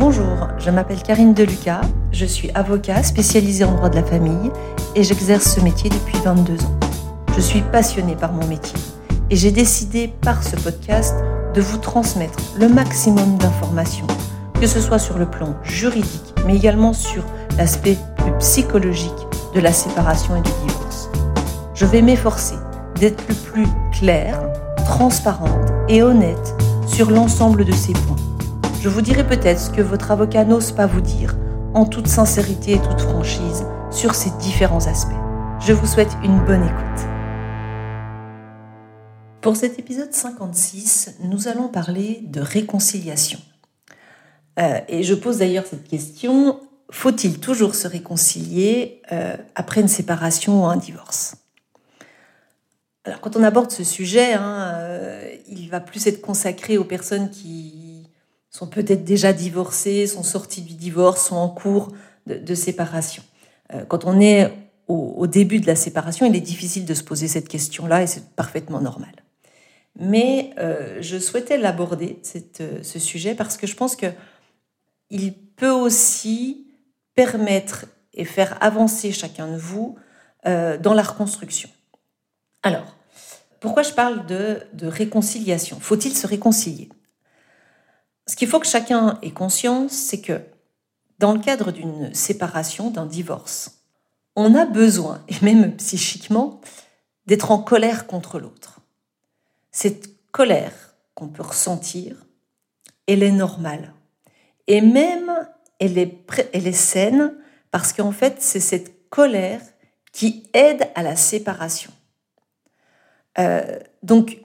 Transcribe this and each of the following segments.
Bonjour, je m'appelle Karine Deluca, je suis avocat spécialisée en droit de la famille et j'exerce ce métier depuis 22 ans. Je suis passionnée par mon métier et j'ai décidé par ce podcast de vous transmettre le maximum d'informations, que ce soit sur le plan juridique, mais également sur l'aspect plus psychologique de la séparation et du divorce. Je vais m'efforcer d'être le plus claire, transparente et honnête sur l'ensemble de ces points. Je vous dirai peut-être ce que votre avocat n'ose pas vous dire, en toute sincérité et toute franchise, sur ces différents aspects. Je vous souhaite une bonne écoute. Pour cet épisode 56, nous allons parler de réconciliation. Euh, et je pose d'ailleurs cette question, faut-il toujours se réconcilier euh, après une séparation ou un divorce? Alors quand on aborde ce sujet, hein, euh, il va plus être consacré aux personnes qui sont peut-être déjà divorcées, sont sorties du divorce, sont en cours de, séparation. quand on est au, début de la séparation, il est difficile de se poser cette question-là et c'est parfaitement normal. Mais euh, je souhaitais l'aborder, euh, ce sujet, parce que je pense qu'il peut aussi permettre et faire avancer chacun de vous euh, dans la reconstruction. Alors, pourquoi je parle de réconciliation? Faut-il se réconcilier? Ce qu'il faut que chacun ait conscience, c'est que dans le cadre d'une séparation, d'un divorce, on a besoin, et même psychiquement, d'être en colère contre l'autre. Cette colère qu'on peut ressentir, elle est normale. Et même, elle est, saine parce qu'en fait, c'est cette colère qui aide à la séparation. Euh, donc,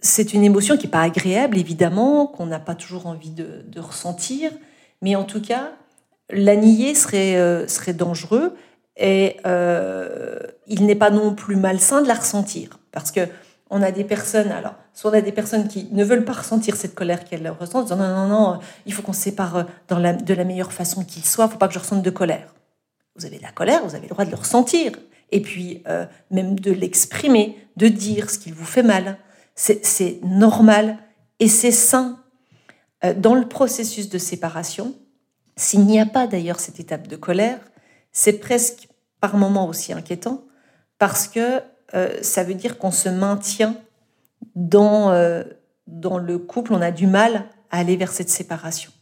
c'est une émotion qui n'est pas agréable, évidemment, qu'on n'a pas toujours envie de, ressentir, mais en tout cas, la nier serait, euh, serait dangereux et euh, il n'est pas non plus malsain de la ressentir. Parce que on a des personnes, alors, soit on a des personnes qui ne veulent pas ressentir cette colère qu'elles ressentent, disant non, non, non, il faut qu'on se sépare euh, de la meilleure façon qu'il soit, il faut pas que je ressente de colère. Vous avez de la colère, vous avez le droit de le ressentir, et puis même de l'exprimer, de dire ce qui vous fait mal. C'est normal et c'est sain. Euh, dans le processus de séparation, s'il n'y a pas d'ailleurs cette étape de colère, c'est presque par moments aussi inquiétant, parce que euh, ça veut dire qu'on se maintient dans, euh, dans le couple, on a du mal à aller vers cette séparation.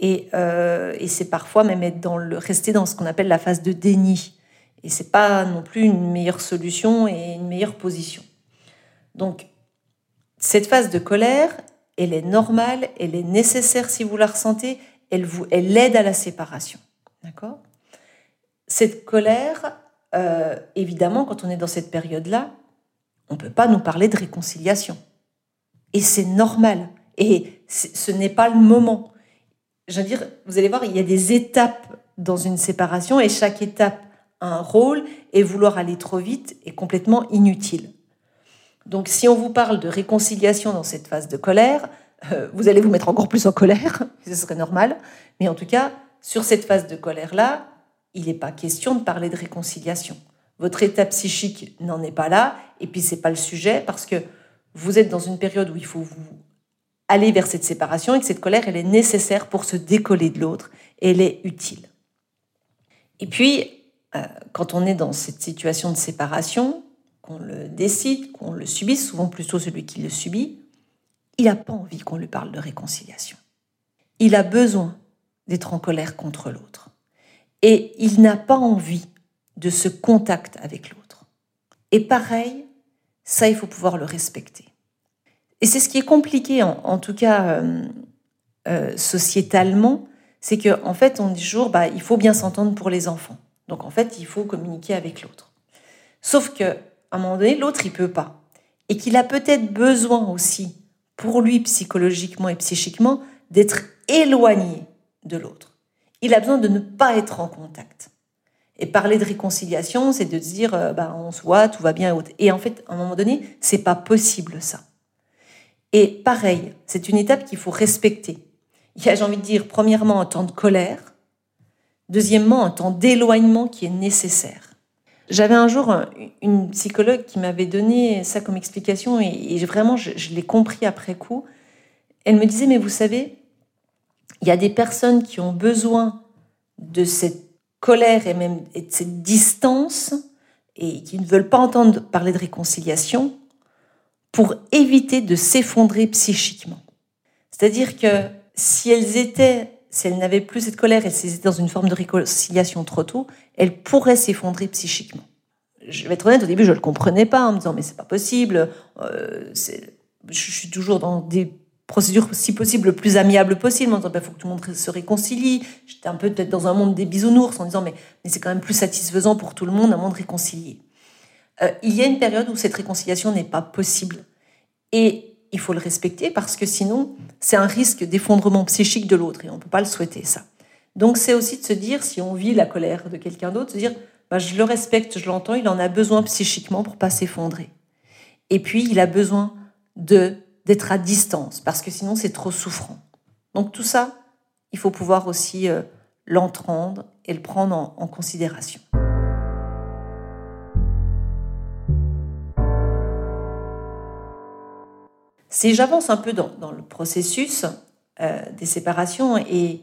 Et, et c'est parfois même être dans le, rester dans ce qu'on appelle la phase de déni. Et c'est pas non plus une meilleure solution et une meilleure position. Donc, cette phase de colère, elle est normale, elle est nécessaire si vous la ressentez, elle, vous, elle aide à la séparation. D'accord? Cette colère, euh, évidemment, quand on est dans cette période-là, on ne peut pas nous parler de réconciliation. Et c'est normal. Et ce n'est pas le moment. Je veux dire, vous allez voir, il y a des étapes dans une séparation et chaque étape a un rôle et vouloir aller trop vite est complètement inutile. Donc si on vous parle de réconciliation dans cette phase de colère, euh, vous allez vous mettre encore plus en colère, ce serait normal. Mais en tout cas, sur cette phase de colère-là, il n'est pas question de parler de réconciliation. Votre état psychique n'en est pas là, et puis c'est pas le sujet parce que vous êtes dans une période où il faut vous aller vers cette séparation et que cette colère, elle est nécessaire pour se décoller de l'autre elle est utile. Et puis, euh, quand on est dans cette situation de séparation, qu'on le décide, qu'on le subisse, souvent plutôt celui qui le subit, il n'a pas envie qu'on lui parle de réconciliation. Il a besoin d'être en colère contre l'autre et il n'a pas envie de ce contact avec l'autre. Et pareil, ça, il faut pouvoir le respecter. Et c'est ce qui est compliqué, en, tout cas euh, euh, sociétalement, c'est qu'en en fait, on dit toujours, bah, il faut bien s'entendre pour les enfants. Donc en fait, il faut communiquer avec l'autre. Sauf que à un moment donné, l'autre, il peut pas. Et qu'il a peut-être besoin aussi, pour lui psychologiquement et psychiquement, d'être éloigné de l'autre il a besoin de ne pas être en contact. Et parler de réconciliation, c'est de dire, euh, bah, on se voit, tout va bien. Et en fait, à un moment donné, c'est pas possible ça. Et pareil, c'est une étape qu'il faut respecter. Il y a, j'ai envie de dire, premièrement, un temps de colère. Deuxièmement, un temps d'éloignement qui est nécessaire. J'avais un jour une psychologue qui m'avait donné ça comme explication et, vraiment, je l'ai compris après coup. Elle me disait, mais vous savez, Il y a des personnes qui ont besoin de cette colère et même de cette distance et qui ne veulent pas entendre parler de réconciliation pour éviter de s'effondrer psychiquement. C'est-à-dire que si elles étaient, si elles n'avaient plus cette colère et si étaient dans une forme de réconciliation trop tôt, elles pourraient s'effondrer psychiquement. Je vais être honnête, au début, je ne le comprenais pas en me disant, mais c'est pas possible. Euh, je suis toujours dans des procédures, si possible, le plus amiable possible, en disant, il bah, faut que tout le monde se réconcilie. J'étais un peu peut-être dans un monde des bisounours, en disant, mais, mais c'est quand même plus satisfaisant pour tout le monde, un monde réconcilié. Euh, il y a une période où cette réconciliation n'est pas possible. Et il faut le respecter parce que sinon, c'est un risque d'effondrement psychique de l'autre et on ne peut pas le souhaiter, ça. Donc, c'est aussi de se dire, si on vit la colère de quelqu'un d'autre, se dire, bah, je le respecte, je l'entends, il en a besoin psychiquement pour pas s'effondrer. Et puis, il a besoin de d'être à distance, parce que sinon c'est trop souffrant. Donc tout ça, il faut pouvoir aussi euh, l'entendre et le prendre en, considération. Si j'avance un peu dans, le processus euh, des séparations, et,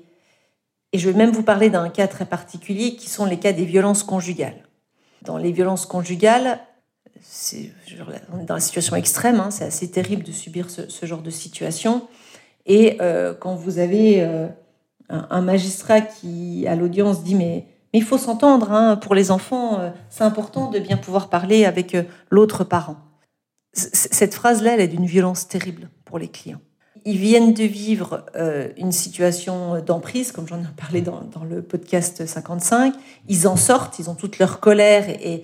je vais même vous parler d'un cas très particulier qui sont les cas des violences conjugales. Dans les violences conjugales, on est dans la situation extrême, hein, c'est assez terrible de subir ce, genre de situation. Et euh, quand vous avez euh, un, magistrat qui, à l'audience, dit mais, il faut s'entendre, hein, pour les enfants, c'est important de bien pouvoir parler avec l'autre parent. Cette phrase-là, elle est d'une violence terrible pour les clients. Ils viennent de vivre une situation d'emprise, comme j'en ai parlé dans, le podcast 55. Ils en sortent, ils ont toute leur colère et,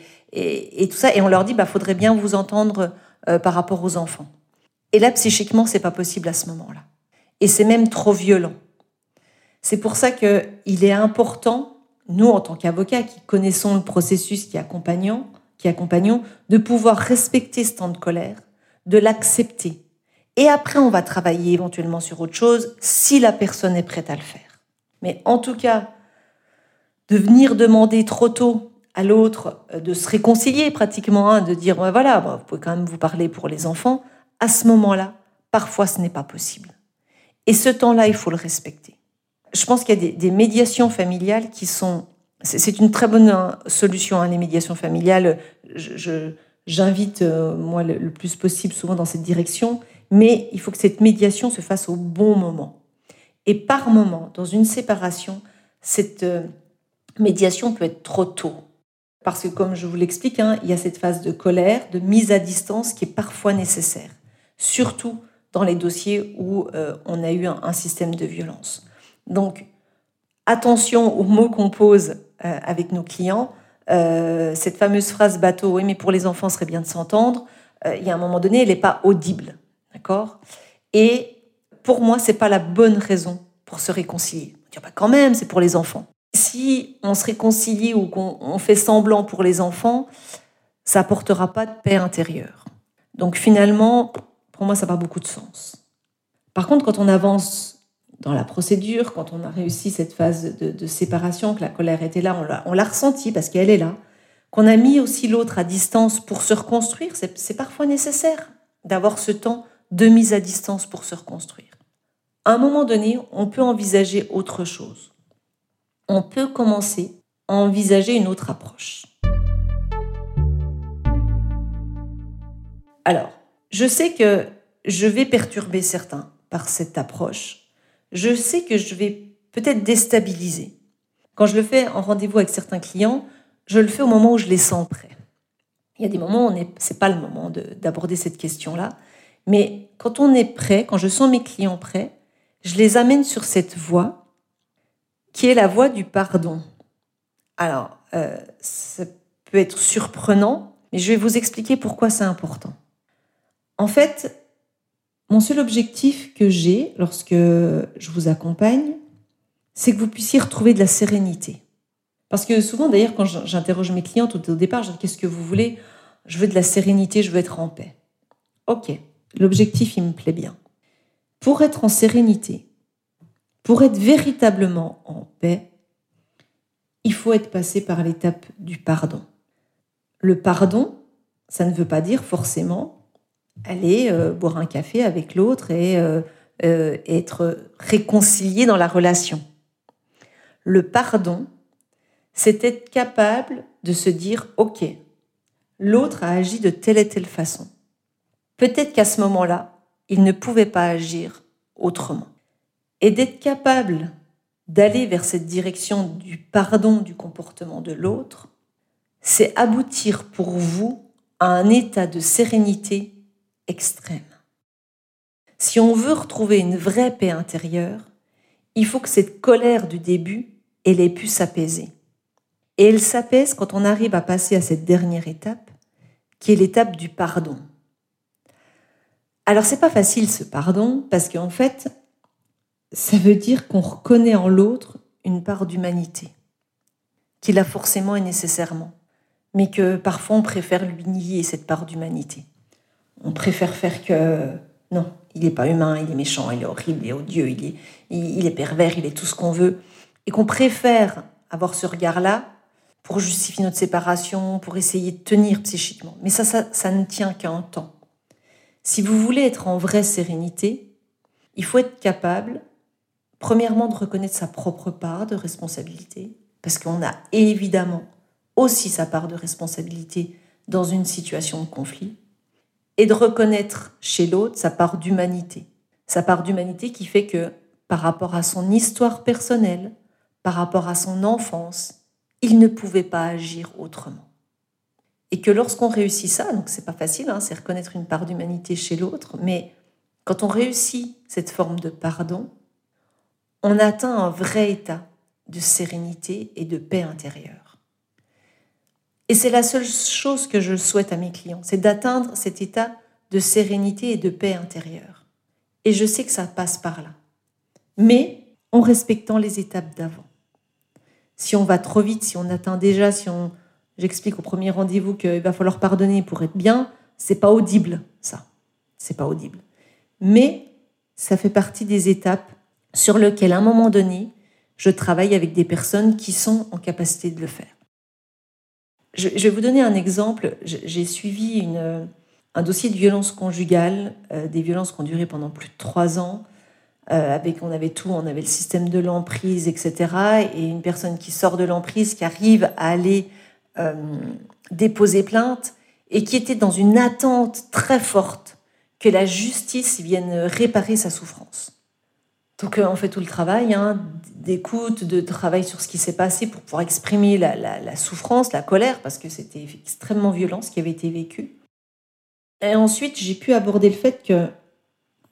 tout ça. Et on leur dit, bah, faudrait bien vous entendre euh, par rapport aux enfants. Et là, psychiquement, c'est pas possible à ce moment-là. Et c'est même trop violent. C'est pour ça qu'il est important, nous, en tant qu'avocats, qui connaissons le processus qui accompagnons, qui accompagnons, de pouvoir respecter ce temps de colère, de l'accepter. Et après, on va travailler éventuellement sur autre chose si la personne est prête à le faire. Mais en tout cas, de venir demander trop tôt à l'autre euh, de se réconcilier pratiquement, hein, de dire voilà, vous pouvez quand même vous parler pour les enfants. À ce moment-là, parfois ce n'est pas possible. Et ce temps-là, il faut le respecter. Je pense qu'il y a des, médiations familiales qui sont. C'est une très bonne euh, solution, hein, les médiations familiales. J'invite, euh, moi, le, plus possible, souvent dans cette direction, mais il faut que cette médiation se fasse au bon moment. Et par moment, dans une séparation, cette médiation peut être trop tôt. Parce que comme je vous l'explique, hein, il y a cette phase de colère, de mise à distance qui est parfois nécessaire, surtout dans les dossiers où euh, on a eu un, système de violence. Donc, attention aux mots qu'on pose euh, avec nos clients. Euh, cette fameuse phrase bateau, oui, mais pour les enfants, ce serait bien de s'entendre. il y a un moment donné, elle n'est pas audible, d'accord? Et pour moi, c'est pas la bonne raison pour se réconcilier. On bah, quand même, c'est pour les enfants si on se réconcilie ou qu'on fait semblant pour les enfants, ça apportera pas de paix intérieure. Donc finalement, pour moi, ça n'a pas beaucoup de sens. Par contre, quand on avance dans la procédure, quand on a réussi cette phase de, séparation, que la colère était là, on l'a ressenti parce qu'elle est là, qu'on a mis aussi l'autre à distance pour se reconstruire, c'est parfois nécessaire d'avoir ce temps de mise à distance pour se reconstruire. À un moment donné, on peut envisager autre chose on peut commencer à envisager une autre approche. Alors, je sais que je vais perturber certains par cette approche. Je sais que je vais peut-être déstabiliser. Quand je le fais en rendez-vous avec certains clients, je le fais au moment où je les sens prêts. Il y a des moments où ce n'est pas le moment d'aborder cette question-là. Mais quand on est prêt, quand je sens mes clients prêts, je les amène sur cette voie qui est la voie du pardon. Alors, euh, ça peut être surprenant, mais je vais vous expliquer pourquoi c'est important. En fait, mon seul objectif que j'ai lorsque je vous accompagne, c'est que vous puissiez retrouver de la sérénité. Parce que souvent, d'ailleurs, quand j'interroge mes clientes au départ, je dis qu'est-ce que vous voulez? Je veux de la sérénité, je veux être en paix. Ok, l'objectif, il me plaît bien. Pour être en sérénité, pour être véritablement en paix, il faut être passé par l'étape du pardon. Le pardon, ça ne veut pas dire forcément aller euh, boire un café avec l'autre et euh, euh, être réconcilié dans la relation. Le pardon, c'est être capable de se dire, OK, l'autre a agi de telle et telle façon. Peut-être qu'à ce moment-là, il ne pouvait pas agir autrement. Et d'être capable d'aller vers cette direction du pardon du comportement de l'autre, c'est aboutir pour vous à un état de sérénité Si on veut retrouver une vraie paix intérieure, il faut que cette colère du début, elle ait pu s'apaiser. Et elle s'apaise quand on arrive à passer à cette dernière étape, qui est l'étape du pardon. Alors c'est pas facile ce pardon parce qu'en fait, ça veut dire qu'on reconnaît en l'autre une part d'humanité, qu'il a forcément et nécessairement, mais que parfois on préfère lui nier cette part d'humanité. On préfère faire que non, il n'est pas humain, il est méchant, il est horrible, il est odieux, il est, il est pervers, il est tout ce qu'on veut, et qu'on préfère avoir ce regard-là pour justifier notre séparation, pour essayer de tenir psychiquement. Mais ça, ça, ça ne tient qu'à un temps. Si vous voulez être en vraie sérénité, il faut être capable Premièrement, de reconnaître sa propre part de responsabilité, parce qu'on a évidemment aussi sa part de responsabilité dans une situation de conflit, et de reconnaître chez l'autre sa part d'humanité. Sa part d'humanité qui fait que, par rapport à son histoire personnelle, par rapport à son enfance, il ne pouvait pas agir autrement. Et que lorsqu'on réussit ça, donc c'est pas facile, hein, c'est reconnaître une part d'humanité chez l'autre, mais quand on réussit cette forme de pardon, on atteint un vrai état de sérénité et de paix intérieure. Et c'est la seule chose que je souhaite à mes clients, c'est d'atteindre cet état de sérénité et de paix intérieure. Et je sais que ça passe par là. Mais en respectant les étapes d'avant. Si on va trop vite, si on atteint déjà, si on, j'explique au premier rendez-vous qu'il va falloir pardonner pour être bien, c'est pas audible, ça. C'est pas audible. Mais ça fait partie des étapes sur lequel, à un moment donné, je travaille avec des personnes qui sont en capacité de le faire. Je, vais vous donner un exemple. J'ai suivi un dossier de violence conjugale, euh, des violences qui ont duré pendant plus de trois ans. Euh, avec, on avait tout, on avait le système de l'emprise, etc. Et une personne qui sort de l'emprise, qui arrive à aller euh, déposer plainte et qui était dans une attente très forte que la justice vienne réparer sa souffrance. Donc on fait tout le travail hein, d'écoute, de travail sur ce qui s'est passé pour pouvoir exprimer la, souffrance, la colère, parce que c'était extrêmement violent ce qui avait été vécu. Et ensuite, j'ai pu aborder le fait que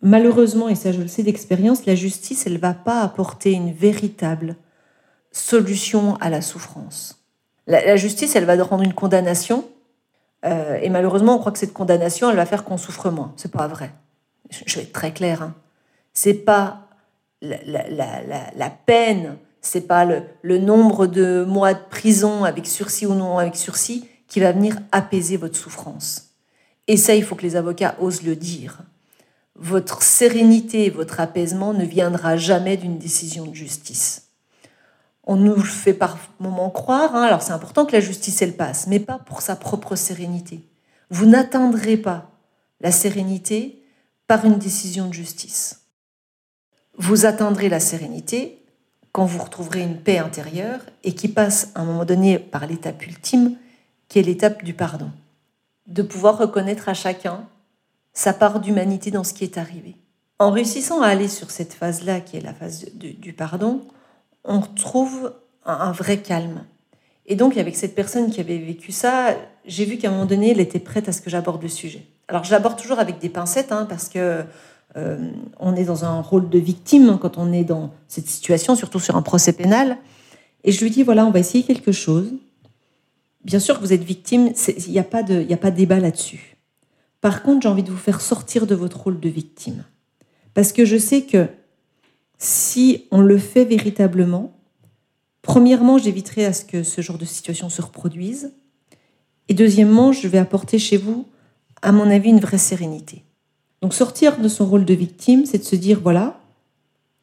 malheureusement, et ça je le sais d'expérience, la justice, elle ne va pas apporter une véritable solution à la souffrance. La, justice, elle va rendre une condamnation, euh, et malheureusement, on croit que cette condamnation, elle va faire qu'on souffre moins. C'est pas vrai. Je, vais être très clair. Hein. C'est pas la, la, la, la peine, c'est pas le, nombre de mois de prison avec sursis ou non avec sursis qui va venir apaiser votre souffrance. Et ça, il faut que les avocats osent le dire. Votre sérénité votre apaisement ne viendra jamais d'une décision de justice. On nous fait par moments croire, hein, alors c'est important que la justice elle passe, mais pas pour sa propre sérénité. Vous n'atteindrez pas la sérénité par une décision de justice. Vous atteindrez la sérénité quand vous retrouverez une paix intérieure et qui passe à un moment donné par l'étape ultime, qui est l'étape du pardon. De pouvoir reconnaître à chacun sa part d'humanité dans ce qui est arrivé. En réussissant à aller sur cette phase-là, qui est la phase du pardon, on retrouve un, vrai calme. Et donc, avec cette personne qui avait vécu ça, j'ai vu qu'à un moment donné, elle était prête à ce que j'aborde le sujet. Alors, je l'aborde toujours avec des pincettes, hein, parce que euh, on est dans un rôle de victime quand on est dans cette situation, surtout sur un procès pénal. Et je lui dis, voilà, on va essayer quelque chose. Bien sûr que vous êtes victime, il n'y a, pas de, a pas de débat là-dessus. Par contre, j'ai envie de vous faire sortir de votre rôle de victime. Parce que je sais que si on le fait véritablement, premièrement, j'éviterai à ce que ce genre de situation se reproduise. Et deuxièmement, je vais apporter chez vous, à mon avis, une vraie sérénité. Donc sortir de son rôle de victime, c'est de se dire, voilà,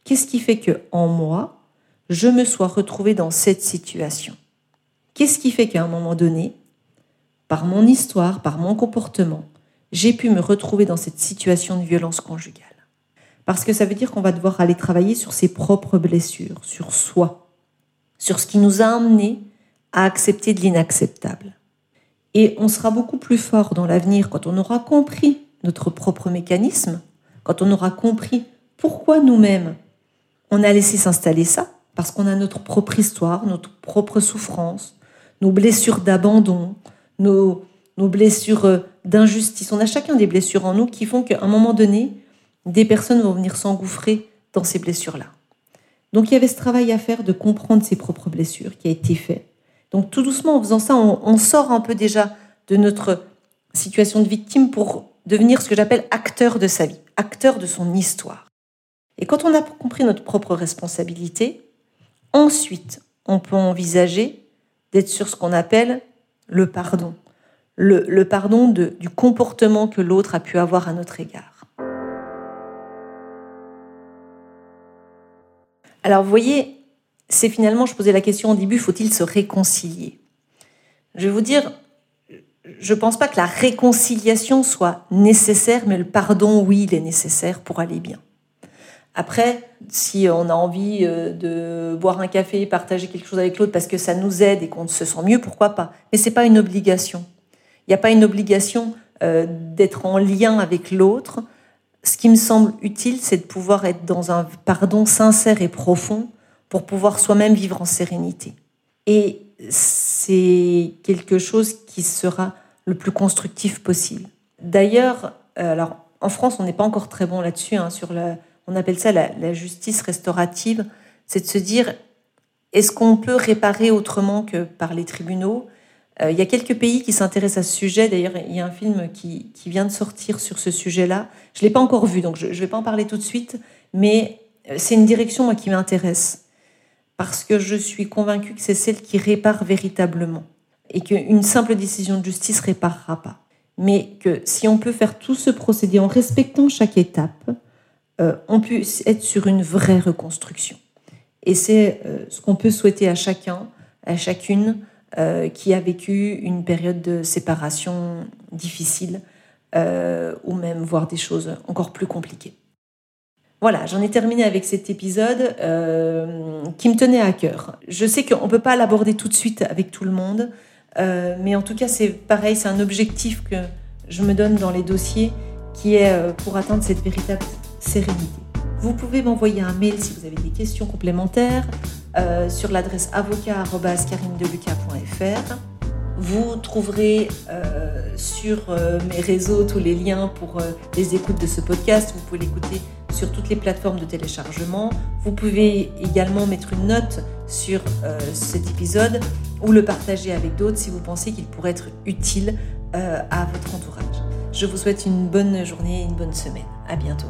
qu'est-ce qui fait que en moi, je me sois retrouvée dans cette situation? Qu'est-ce qui fait qu'à un moment donné, par mon histoire, par mon comportement, j'ai pu me retrouver dans cette situation de violence conjugale? Parce que ça veut dire qu'on va devoir aller travailler sur ses propres blessures, sur soi, sur ce qui nous a amené à accepter de l'inacceptable. Et on sera beaucoup plus fort dans l'avenir quand on aura compris notre propre mécanisme, quand on aura compris pourquoi nous-mêmes on a laissé s'installer ça, parce qu'on a notre propre histoire, notre propre souffrance, nos blessures d'abandon, nos, nos blessures euh, d'injustice. On a chacun des blessures en nous qui font qu'à un moment donné, des personnes vont venir s'engouffrer dans ces blessures-là. Donc il y avait ce travail à faire de comprendre ses propres blessures qui a été fait. Donc tout doucement, en faisant ça, on, sort un peu déjà de notre situation de victime pour devenir ce que j'appelle acteur de sa vie, acteur de son histoire. Et quand on a compris notre propre responsabilité, ensuite, on peut envisager d'être sur ce qu'on appelle le pardon. Le, pardon du comportement que l'autre a pu avoir à notre égard. Alors vous voyez, c'est finalement, je posais la question au début, faut-il se réconcilier? Je vais vous dire, je ne pense pas que la réconciliation soit nécessaire, mais le pardon, oui, il est nécessaire pour aller bien. Après, si on a envie euh, de boire un café, partager quelque chose avec l'autre parce que ça nous aide et qu'on se sent mieux, pourquoi pas? Mais ce n'est pas une obligation. Il n'y a pas une obligation euh, d'être en lien avec l'autre ce qui me semble utile, c'est de pouvoir être dans un pardon sincère et profond pour pouvoir soi-même vivre en sérénité. Et c'est quelque chose qui sera le plus constructif possible. D'ailleurs, euh, alors en France, on n'est pas encore très bon là-dessus. Hein, sur on appelle ça la justice restaurative. C'est de se dire est-ce qu'on peut réparer autrement que par les tribunaux? Euh, il y a quelques pays qui s'intéressent à ce sujet. D'ailleurs, il y a un film qui, vient de sortir sur ce sujet-là. Je ne l'ai pas encore vu, donc je ne vais pas en parler tout de suite, mais euh, c'est une direction moi, qui m'intéresse. Parce que je suis convaincue que c'est celle qui répare véritablement. Et qu'une simple décision de justice ne réparera pas. Mais que si on peut faire tout ce procédé en respectant chaque étape, euh, on peut être sur une vraie reconstruction. Et c'est ce qu'on peut souhaiter à chacun, à chacune, euh, qui a vécu une période de séparation difficile euh, ou même voir des choses encore plus compliquées. Voilà, j'en ai terminé avec cet épisode euh, qui me tenait à cœur. Je sais qu'on ne peut pas l'aborder tout de suite avec tout le monde, mais en tout cas c'est pareil, c'est un objectif que je me donne dans les dossiers qui est pour atteindre cette véritable sérénité. Vous pouvez m'envoyer un mail si vous avez des questions complémentaires euh, sur l'adresse avocat.carinedeluca.fr. Vous trouverez euh, sur euh, mes réseaux tous les liens pour les écoutes de ce podcast. Vous pouvez l'écouter sur toutes les plateformes de téléchargement. Vous pouvez également mettre une note sur cet épisode ou le partager avec d'autres si vous pensez qu'il pourrait être utile à votre entourage. Je vous souhaite une bonne journée et une bonne semaine. À bientôt.